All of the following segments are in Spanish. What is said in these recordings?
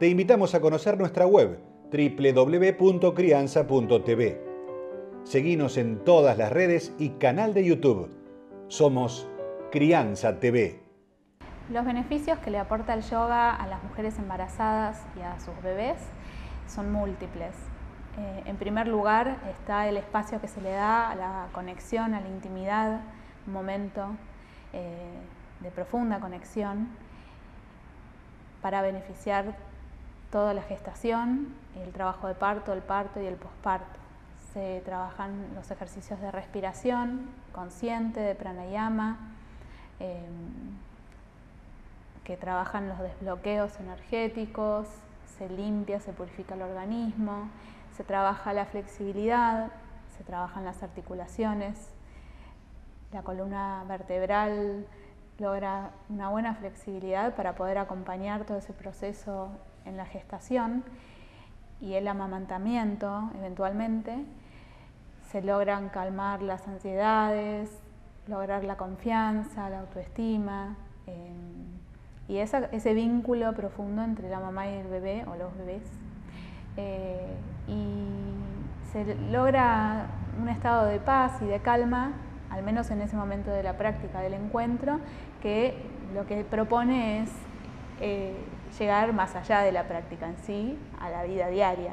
te invitamos a conocer nuestra web www.crianza.tv. Seguinos en todas las redes y canal de YouTube. Somos Crianza TV. Los beneficios que le aporta el yoga a las mujeres embarazadas y a sus bebés son múltiples. Eh, en primer lugar está el espacio que se le da a la conexión, a la intimidad, un momento eh, de profunda conexión para beneficiar toda la gestación, el trabajo de parto, el parto y el posparto. Se trabajan los ejercicios de respiración consciente, de pranayama, em, que trabajan los desbloqueos energéticos, se limpia, se purifica el organismo, se trabaja la flexibilidad, se trabajan las articulaciones, la columna vertebral logra una buena flexibilidad para poder acompañar todo ese proceso en la gestación y el amamantamiento eventualmente, se logran calmar las ansiedades, lograr la confianza, la autoestima eh, y ese vínculo profundo entre la mamá y el bebé o los bebés. Eh, y se logra un estado de paz y de calma, al menos en ese momento de la práctica del encuentro, que lo que propone es eh, llegar más allá de la práctica en sí, a la vida diaria.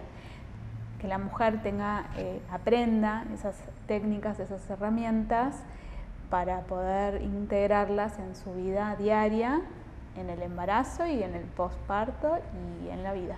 Que la mujer tenga, eh, aprenda esas técnicas, esas herramientas para poder integrarlas en su vida diaria, en el embarazo y en el posparto y en la vida.